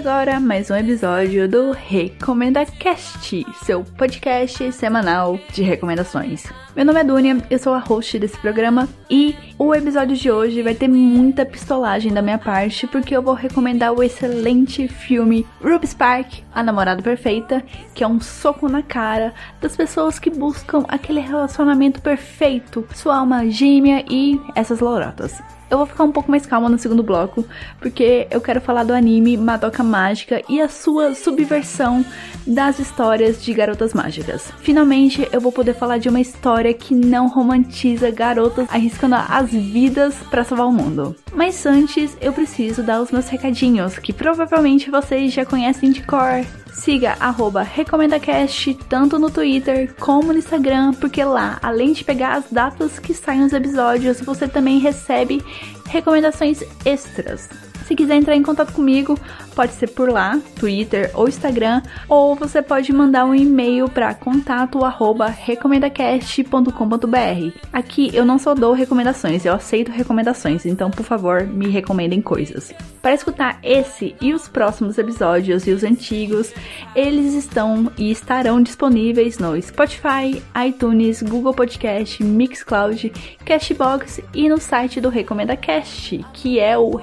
Agora mais um episódio do Recomenda Cast, seu podcast semanal de recomendações. Meu nome é Dunia, eu sou a host desse programa e o episódio de hoje vai ter muita pistolagem da minha parte porque eu vou recomendar o excelente filme Ruby Spark, A Namorada Perfeita, que é um soco na cara das pessoas que buscam aquele relacionamento perfeito, sua alma gêmea e essas lorotas. Eu vou ficar um pouco mais calma no segundo bloco, porque eu quero falar do anime Madoka Mágica e a sua subversão das histórias de garotas mágicas. Finalmente, eu vou poder falar de uma história que não romantiza garotas arriscando as vidas para salvar o mundo. Mas antes, eu preciso dar os meus recadinhos, que provavelmente vocês já conhecem de cor. Siga RecomendaCast tanto no Twitter como no Instagram, porque lá, além de pegar as datas que saem os episódios, você também recebe recomendações extras. Se quiser entrar em contato comigo, pode ser por lá, Twitter ou Instagram, ou você pode mandar um e-mail para contato@recomendacast.com.br. Aqui eu não só dou recomendações, eu aceito recomendações, então por favor, me recomendem coisas. Para escutar esse e os próximos episódios e os antigos, eles estão e estarão disponíveis no Spotify, iTunes, Google Podcast, Mixcloud, Cashbox e no site do Recomenda Cast, que é o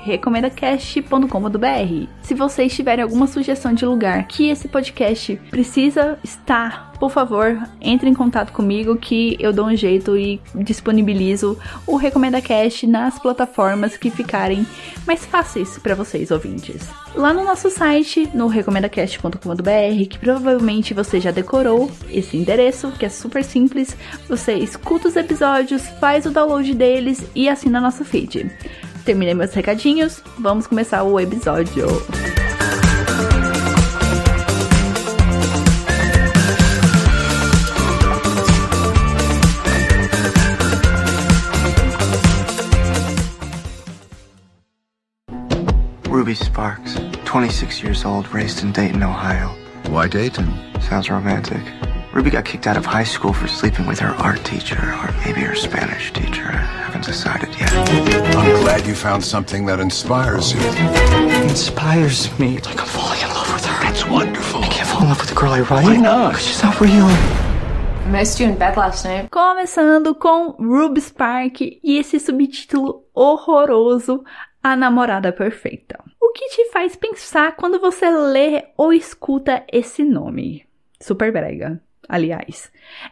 recomendacast.com.br. Se vocês tiverem alguma sugestão de lugar que esse podcast precisa estar, por favor, entre em contato comigo que eu dou um jeito e disponibilizo o Recomenda Cast nas plataformas que ficarem mais fáceis para vocês ouvintes. Lá no nosso site, no recomendacast.com.br, que provavelmente você já decorou esse endereço, que é super simples, você escuta os episódios, faz o download deles e assina nosso feed terminei meus recadinhos, vamos começar o episódio. Ruby Sparks, 26 years old, raised in Dayton, Ohio. Why Dayton? Sounds romantic. Ruby got kicked out of high school for sleeping with her art teacher, or maybe her Spanish teacher. I haven't decided yet. I'm glad you found something that inspires you. It inspires me. Like I'm falling in love with her. That's wonderful. I can't fall in love with a girl I write. Why not? Because she's not real. Missed you in bed last night. Começando com Ruby Spark e esse subtítulo horroroso, A Namorada Perfeita. O que te faz pensar quando você lê ou escuta esse nome? Super brega aliás.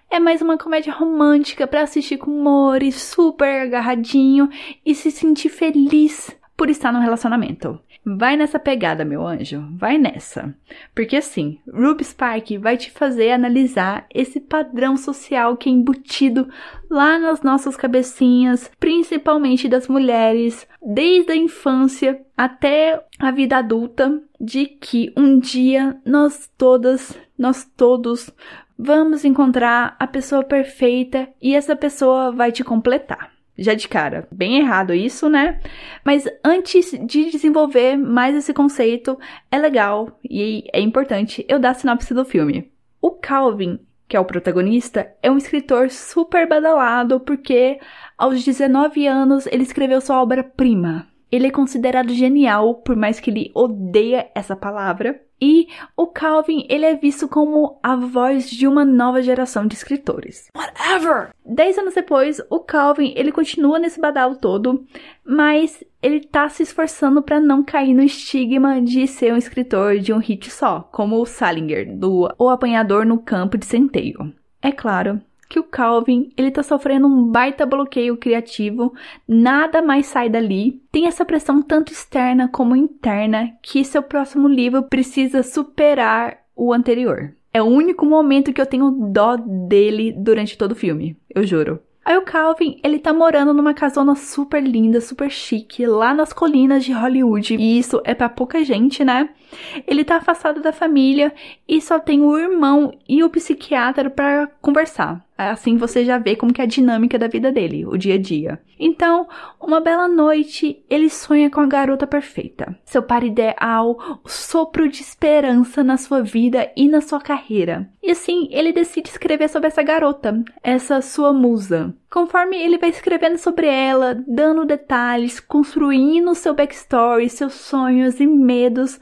É mais uma comédia romântica para assistir com humor e super agarradinho e se sentir feliz por estar no relacionamento. Vai nessa pegada, meu anjo, vai nessa. Porque assim, Ruby Spark vai te fazer analisar esse padrão social que é embutido lá nas nossas cabecinhas, principalmente das mulheres, desde a infância até a vida adulta, de que um dia nós todas, nós todos Vamos encontrar a pessoa perfeita e essa pessoa vai te completar. Já de cara, bem errado isso, né? Mas antes de desenvolver mais esse conceito, é legal e é importante eu dar a sinopse do filme. O Calvin, que é o protagonista, é um escritor super badalado porque aos 19 anos ele escreveu sua obra-prima. Ele é considerado genial, por mais que ele odeia essa palavra. E o Calvin, ele é visto como a voz de uma nova geração de escritores. Whatever! Dez anos depois, o Calvin, ele continua nesse badalo todo, mas ele tá se esforçando para não cair no estigma de ser um escritor de um hit só, como o Salinger, do O Apanhador no Campo de Centeio. É claro, que o Calvin, ele tá sofrendo um baita bloqueio criativo, nada mais sai dali. Tem essa pressão tanto externa como interna que seu próximo livro precisa superar o anterior. É o único momento que eu tenho dó dele durante todo o filme, eu juro. Aí o Calvin, ele tá morando numa casona super linda, super chique, lá nas colinas de Hollywood. E isso é para pouca gente, né? Ele tá afastado da família e só tem o irmão e o psiquiatra para conversar. Assim você já vê como que é a dinâmica da vida dele, o dia a dia. Então, uma bela noite, ele sonha com a garota perfeita. Seu par ideal, o sopro de esperança na sua vida e na sua carreira. E assim, ele decide escrever sobre essa garota, essa sua musa. Conforme ele vai escrevendo sobre ela, dando detalhes, construindo seu backstory, seus sonhos e medos,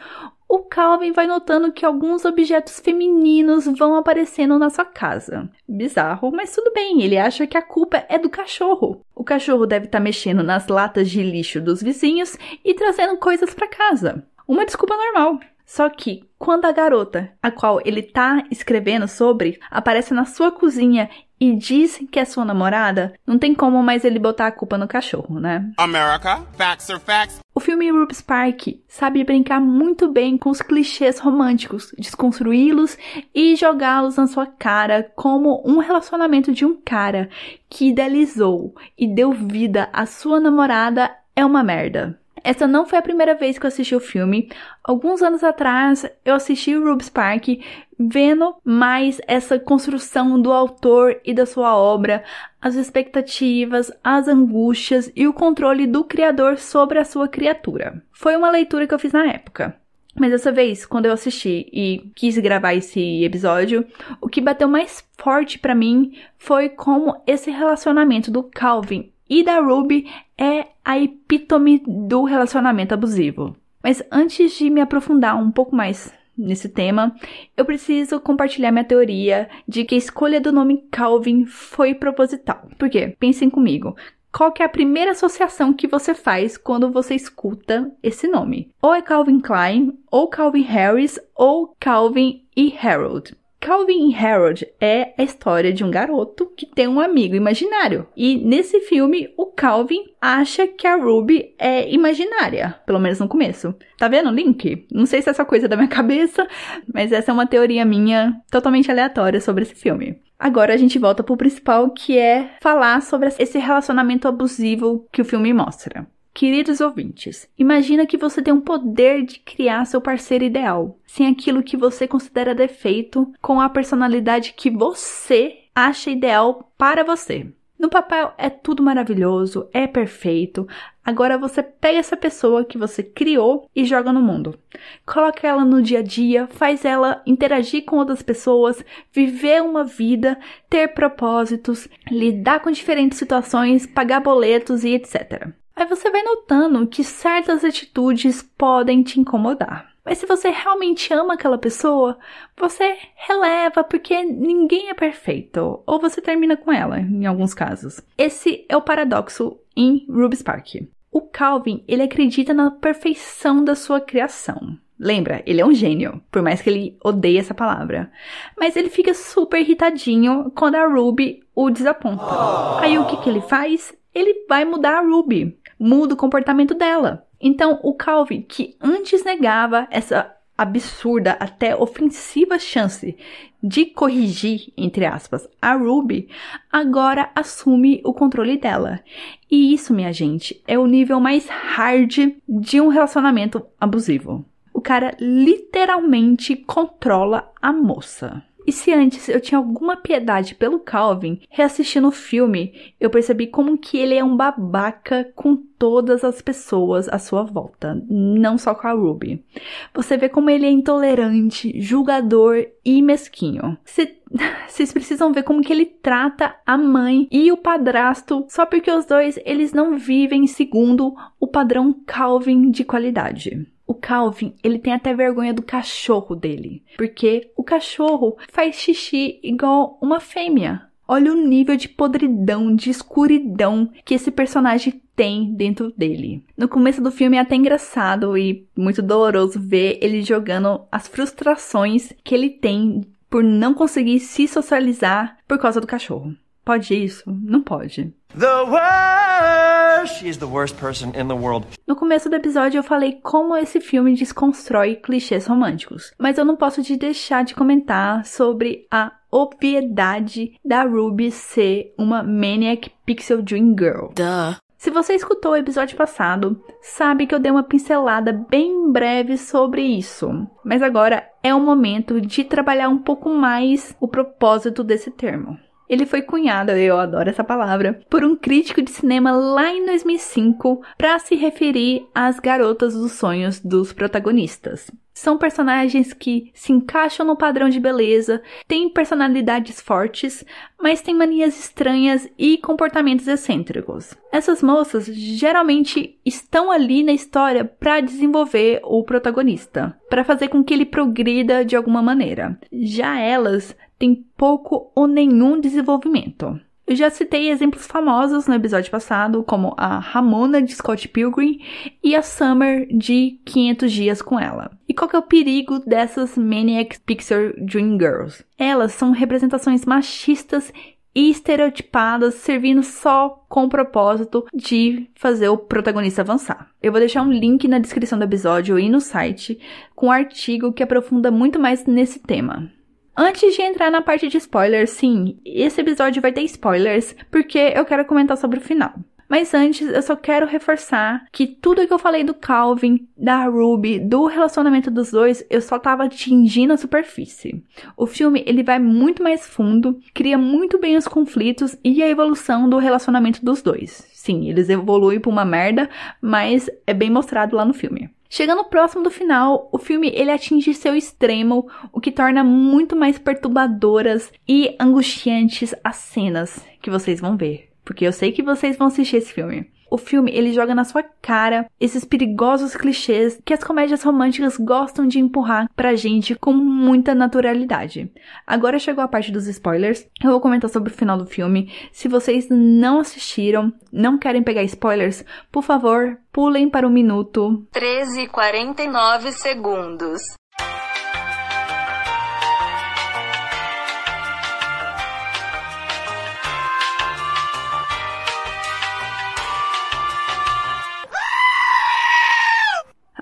o Calvin vai notando que alguns objetos femininos vão aparecendo na sua casa. Bizarro, mas tudo bem, ele acha que a culpa é do cachorro. O cachorro deve estar tá mexendo nas latas de lixo dos vizinhos e trazendo coisas para casa. Uma desculpa normal. Só que quando a garota, a qual ele tá escrevendo sobre, aparece na sua cozinha e diz que é sua namorada, não tem como mais ele botar a culpa no cachorro, né? America, facts are facts. O filme Ruby Spark sabe brincar muito bem com os clichês românticos, desconstruí-los e jogá-los na sua cara como um relacionamento de um cara que idealizou e deu vida à sua namorada é uma merda. Essa não foi a primeira vez que eu assisti o filme. Alguns anos atrás eu assisti o Rubens Park vendo mais essa construção do autor e da sua obra, as expectativas, as angústias e o controle do criador sobre a sua criatura. Foi uma leitura que eu fiz na época. Mas dessa vez, quando eu assisti e quis gravar esse episódio, o que bateu mais forte para mim foi como esse relacionamento do Calvin e da Ruby é a epítome do relacionamento abusivo. Mas antes de me aprofundar um pouco mais nesse tema, eu preciso compartilhar minha teoria de que a escolha do nome Calvin foi proposital. Por quê? Pensem comigo. Qual que é a primeira associação que você faz quando você escuta esse nome? Ou é Calvin Klein, ou Calvin Harris, ou Calvin e Harold. Calvin Harold é a história de um garoto que tem um amigo imaginário. E nesse filme, o Calvin acha que a Ruby é imaginária, pelo menos no começo. Tá vendo o link? Não sei se é essa coisa da minha cabeça, mas essa é uma teoria minha totalmente aleatória sobre esse filme. Agora a gente volta pro principal, que é falar sobre esse relacionamento abusivo que o filme mostra. Queridos ouvintes, imagina que você tem um poder de criar seu parceiro ideal, sem aquilo que você considera defeito, com a personalidade que você acha ideal para você. No papel é tudo maravilhoso, é perfeito. Agora você pega essa pessoa que você criou e joga no mundo. Coloca ela no dia a dia, faz ela interagir com outras pessoas, viver uma vida, ter propósitos, lidar com diferentes situações, pagar boletos e etc. Aí você vai notando que certas atitudes podem te incomodar. Mas se você realmente ama aquela pessoa, você releva porque ninguém é perfeito, ou você termina com ela, em alguns casos. Esse é o paradoxo em Ruby Spark. O Calvin, ele acredita na perfeição da sua criação. Lembra, ele é um gênio, por mais que ele odeie essa palavra. Mas ele fica super irritadinho quando a Ruby o desaponta. Aí o que, que ele faz? Ele vai mudar a Ruby muda o comportamento dela. Então, o Calvin, que antes negava essa absurda, até ofensiva chance de corrigir, entre aspas, a Ruby, agora assume o controle dela. E isso, minha gente, é o nível mais hard de um relacionamento abusivo. O cara literalmente controla a moça. E se antes eu tinha alguma piedade pelo Calvin, reassistindo o filme, eu percebi como que ele é um babaca com todas as pessoas à sua volta, não só com a Ruby. Você vê como ele é intolerante, julgador e mesquinho. Vocês precisam ver como que ele trata a mãe e o padrasto, só porque os dois eles não vivem segundo o padrão Calvin de qualidade. O Calvin, ele tem até vergonha do cachorro dele, porque o cachorro faz xixi igual uma fêmea. Olha o nível de podridão, de escuridão que esse personagem tem dentro dele. No começo do filme é até engraçado e muito doloroso ver ele jogando as frustrações que ele tem por não conseguir se socializar por causa do cachorro. Pode isso? Não pode. The world. No começo do episódio eu falei como esse filme desconstrói clichês românticos, mas eu não posso te deixar de comentar sobre a obviedade da Ruby ser uma Maniac Pixel Dream Girl. Duh. Se você escutou o episódio passado, sabe que eu dei uma pincelada bem breve sobre isso. Mas agora é o momento de trabalhar um pouco mais o propósito desse termo. Ele foi cunhado, eu adoro essa palavra, por um crítico de cinema lá em 2005 para se referir às garotas dos sonhos dos protagonistas. São personagens que se encaixam no padrão de beleza, têm personalidades fortes, mas têm manias estranhas e comportamentos excêntricos. Essas moças geralmente estão ali na história para desenvolver o protagonista, para fazer com que ele progrida de alguma maneira. Já elas têm pouco ou nenhum desenvolvimento. Eu já citei exemplos famosos no episódio passado, como a Ramona de Scott Pilgrim e a Summer de 500 Dias com Ela. E qual que é o perigo dessas Maniac Pixar Dream Girls? Elas são representações machistas e estereotipadas, servindo só com o propósito de fazer o protagonista avançar. Eu vou deixar um link na descrição do episódio e no site com um artigo que aprofunda muito mais nesse tema. Antes de entrar na parte de spoilers, sim, esse episódio vai ter spoilers, porque eu quero comentar sobre o final. Mas antes, eu só quero reforçar que tudo que eu falei do Calvin, da Ruby, do relacionamento dos dois, eu só tava atingindo a superfície. O filme, ele vai muito mais fundo, cria muito bem os conflitos e a evolução do relacionamento dos dois. Sim, eles evoluem pra uma merda, mas é bem mostrado lá no filme. Chegando próximo do final, o filme ele atinge seu extremo, o que torna muito mais perturbadoras e angustiantes as cenas que vocês vão ver, porque eu sei que vocês vão assistir esse filme. O filme ele joga na sua cara esses perigosos clichês que as comédias românticas gostam de empurrar pra gente com muita naturalidade. Agora chegou a parte dos spoilers. Eu vou comentar sobre o final do filme. Se vocês não assistiram, não querem pegar spoilers, por favor, pulem para o minuto 13 e 49 segundos.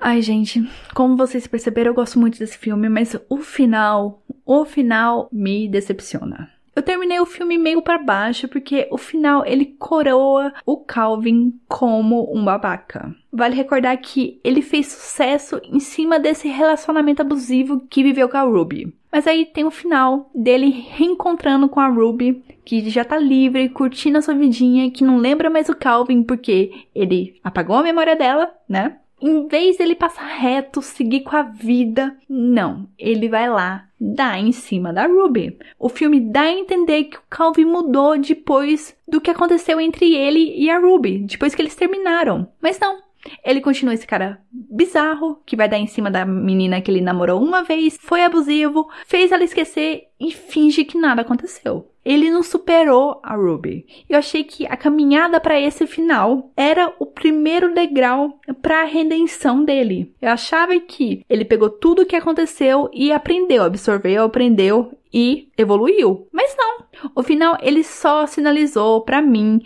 Ai, gente, como vocês perceberam, eu gosto muito desse filme, mas o final, o final me decepciona. Eu terminei o filme meio para baixo porque o final ele coroa o Calvin como um babaca. Vale recordar que ele fez sucesso em cima desse relacionamento abusivo que viveu com a Ruby. Mas aí tem o final dele reencontrando com a Ruby, que já tá livre, curtindo a sua vidinha, que não lembra mais o Calvin porque ele apagou a memória dela, né? Em vez dele passar reto, seguir com a vida, não, ele vai lá dar em cima da Ruby. O filme dá a entender que o Calvin mudou depois do que aconteceu entre ele e a Ruby, depois que eles terminaram. Mas não, ele continua esse cara bizarro, que vai dar em cima da menina que ele namorou uma vez, foi abusivo, fez ela esquecer e finge que nada aconteceu. Ele não superou a Ruby. Eu achei que a caminhada para esse final era o primeiro degrau para a redenção dele. Eu achava que ele pegou tudo o que aconteceu e aprendeu, absorveu, aprendeu e evoluiu. Mas não. O final ele só sinalizou para mim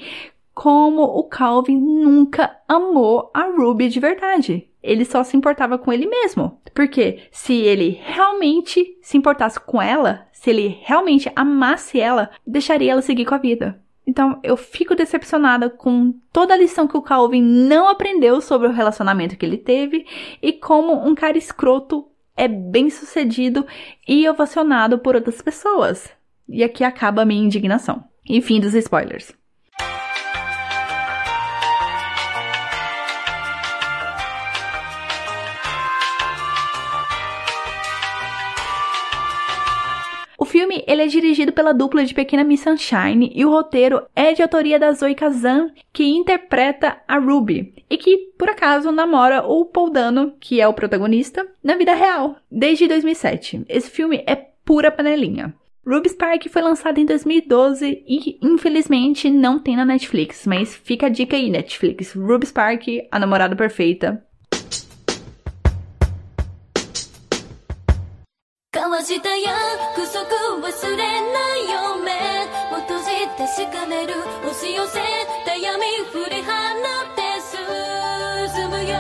como o Calvin nunca amou a Ruby de verdade. Ele só se importava com ele mesmo. Porque se ele realmente se importasse com ela, se ele realmente amasse ela, deixaria ela seguir com a vida. Então eu fico decepcionada com toda a lição que o Calvin não aprendeu sobre o relacionamento que ele teve e como um cara escroto é bem sucedido e ovacionado por outras pessoas. E aqui acaba a minha indignação. E fim dos spoilers. Filme ele é dirigido pela dupla de Pequena Miss Sunshine e o roteiro é de autoria da Zoe Kazan, que interpreta a Ruby e que, por acaso, namora o Paul Dano, que é o protagonista, na vida real, desde 2007. Esse filme é pura panelinha. Ruby Spark foi lançado em 2012 e infelizmente não tem na Netflix, mas fica a dica aí, Netflix. Ruby Spark, a namorada perfeita, 交わした約束忘れないよ目を閉じ確かめる押し寄せた闇振り放って進むよ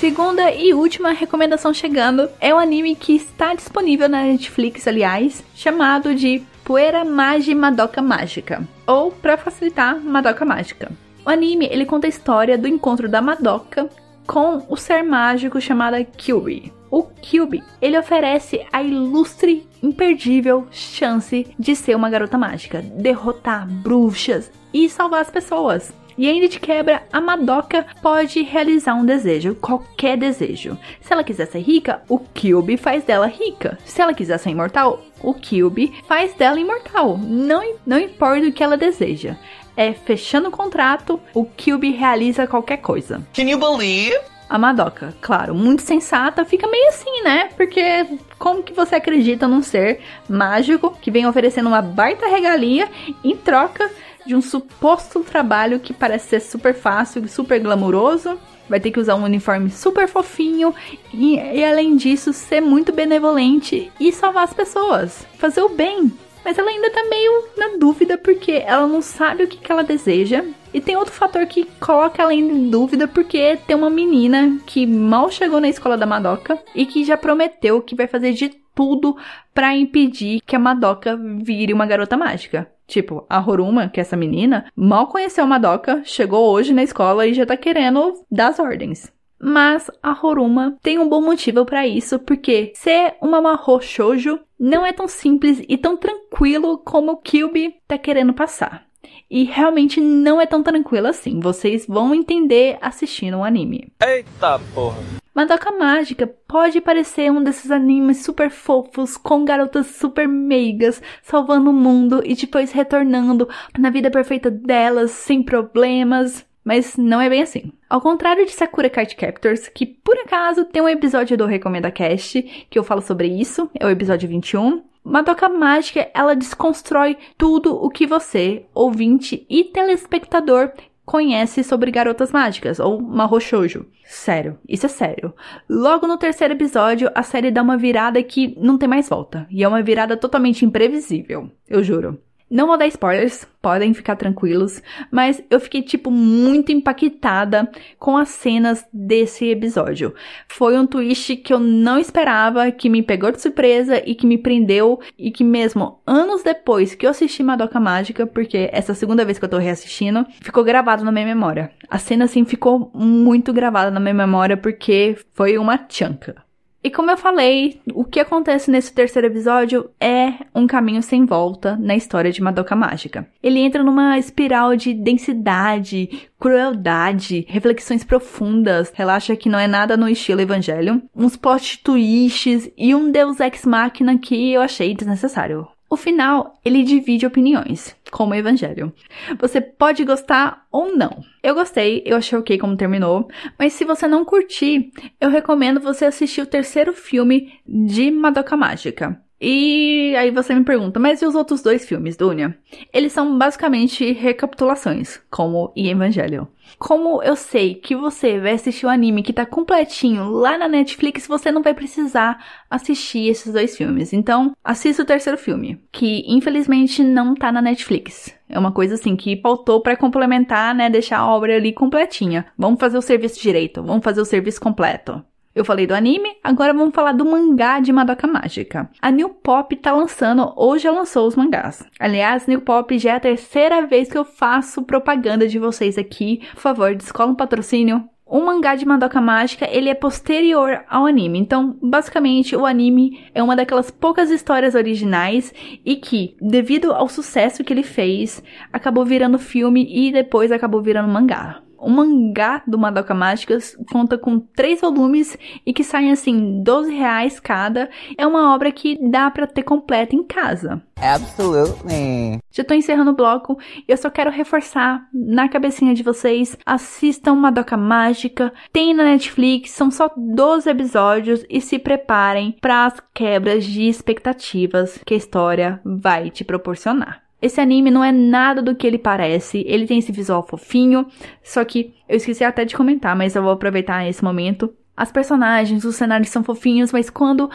Segunda e última recomendação chegando é o um anime que está disponível na Netflix, aliás, chamado de Poeira Magi Madoka Mágica, ou para facilitar, Madoka Mágica. O anime ele conta a história do encontro da Madoka com o ser mágico chamado Kyubi. O Cube, ele oferece a ilustre, imperdível chance de ser uma garota mágica, derrotar bruxas e salvar as pessoas. E ainda de quebra, a Madoka pode realizar um desejo, qualquer desejo. Se ela quiser ser rica, o Kyubi faz dela rica. Se ela quiser ser imortal, o Kyubi faz dela imortal. Não, não importa o que ela deseja. É fechando o contrato, o Kyubi realiza qualquer coisa. Can you believe? A Madoka, claro, muito sensata, fica meio assim, né? Porque como que você acredita num ser mágico que vem oferecendo uma baita regalia em troca de um suposto trabalho que parece ser super fácil super glamuroso? Vai ter que usar um uniforme super fofinho e, e além disso ser muito benevolente e salvar as pessoas, fazer o bem. Mas ela ainda tá meio na dúvida porque ela não sabe o que, que ela deseja. E tem outro fator que coloca ela em dúvida porque tem uma menina que mal chegou na escola da Madoka e que já prometeu que vai fazer de tudo para impedir que a Madoka vire uma garota mágica. Tipo, a Horuma, que é essa menina, mal conheceu a Madoka, chegou hoje na escola e já tá querendo dar as ordens. Mas a Horuma tem um bom motivo para isso, porque ser uma Mahou Shoujo não é tão simples e tão tranquilo como o Kyubi tá querendo passar. E realmente não é tão tranquilo assim. Vocês vão entender assistindo o um anime. Eita porra! Madoka Mágica pode parecer um desses animes super fofos, com garotas super meigas, salvando o mundo e depois retornando na vida perfeita delas, sem problemas. Mas não é bem assim. Ao contrário de Sakura Card Captors, que por acaso tem um episódio do Recomenda Cast que eu falo sobre isso, é o episódio 21. Madoka Mágica, ela desconstrói tudo o que você, ouvinte e telespectador, conhece sobre garotas mágicas, ou Mahou Shoujo. Sério, isso é sério. Logo no terceiro episódio, a série dá uma virada que não tem mais volta. E é uma virada totalmente imprevisível, eu juro. Não vou dar spoilers, podem ficar tranquilos, mas eu fiquei, tipo, muito impactada com as cenas desse episódio. Foi um twist que eu não esperava, que me pegou de surpresa e que me prendeu, e que mesmo anos depois que eu assisti Madoka Mágica, porque essa segunda vez que eu tô reassistindo, ficou gravado na minha memória. A cena, assim, ficou muito gravada na minha memória porque foi uma chanca. E como eu falei, o que acontece nesse terceiro episódio é um caminho sem volta na história de Madoka Mágica. Ele entra numa espiral de densidade, crueldade, reflexões profundas, relaxa que não é nada no estilo Evangelion, uns plot twists e um deus ex machina que eu achei desnecessário. O final, ele divide opiniões, como Evangelho. Você pode gostar ou não. Eu gostei, eu achei ok como terminou, mas se você não curtir, eu recomendo você assistir o terceiro filme de Madoka Mágica. E aí você me pergunta, mas e os outros dois filmes, Dunia? Eles são basicamente recapitulações, como e Evangelion. Como eu sei que você vai assistir o anime que tá completinho lá na Netflix, você não vai precisar assistir esses dois filmes. Então, assista o terceiro filme, que infelizmente não tá na Netflix. É uma coisa assim que faltou para complementar, né, deixar a obra ali completinha. Vamos fazer o serviço direito, vamos fazer o serviço completo. Eu falei do anime, agora vamos falar do mangá de Madoka Mágica. A New Pop tá lançando, ou já lançou os mangás. Aliás, New Pop já é a terceira vez que eu faço propaganda de vocês aqui. Por favor, descola um patrocínio. O mangá de Madoka Mágica, ele é posterior ao anime. Então, basicamente, o anime é uma daquelas poucas histórias originais e que, devido ao sucesso que ele fez, acabou virando filme e depois acabou virando mangá. O mangá do Madoka Mágicas conta com três volumes e que saem assim 12 reais cada. É uma obra que dá para ter completa em casa. Absolutely. Já tô encerrando o bloco e eu só quero reforçar na cabecinha de vocês: assistam Madoka Mágica, tem na Netflix, são só 12 episódios e se preparem para as quebras de expectativas que a história vai te proporcionar. Esse anime não é nada do que ele parece. Ele tem esse visual fofinho. Só que eu esqueci até de comentar, mas eu vou aproveitar esse momento. As personagens, os cenários são fofinhos, mas quando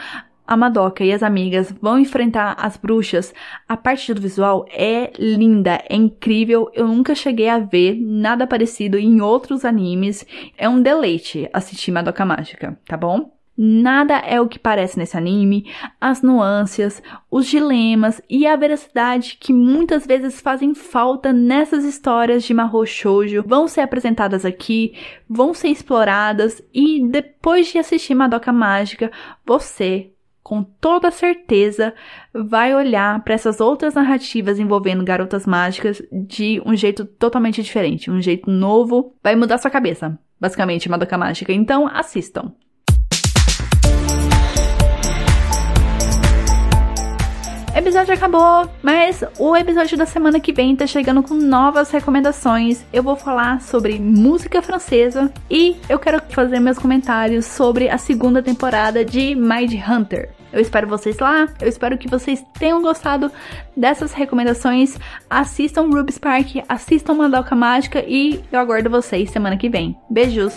a Madoka e as amigas vão enfrentar as bruxas, a parte do visual é linda, é incrível. Eu nunca cheguei a ver nada parecido em outros animes. É um deleite assistir Madoka Mágica, tá bom? Nada é o que parece nesse anime, as nuances, os dilemas e a veracidade que muitas vezes fazem falta nessas histórias de Mahou Shoujo vão ser apresentadas aqui, vão ser exploradas e depois de assistir Madoka Mágica, você com toda certeza vai olhar para essas outras narrativas envolvendo garotas mágicas de um jeito totalmente diferente, um jeito novo, vai mudar sua cabeça, basicamente, Madoka Mágica. Então, assistam. Episódio acabou, mas o episódio da semana que vem tá chegando com novas recomendações. Eu vou falar sobre música francesa e eu quero fazer meus comentários sobre a segunda temporada de Mind Hunter. Eu espero vocês lá, eu espero que vocês tenham gostado dessas recomendações. Assistam Ruby Spark, assistam Madoka Mágica e eu aguardo vocês semana que vem. Beijos!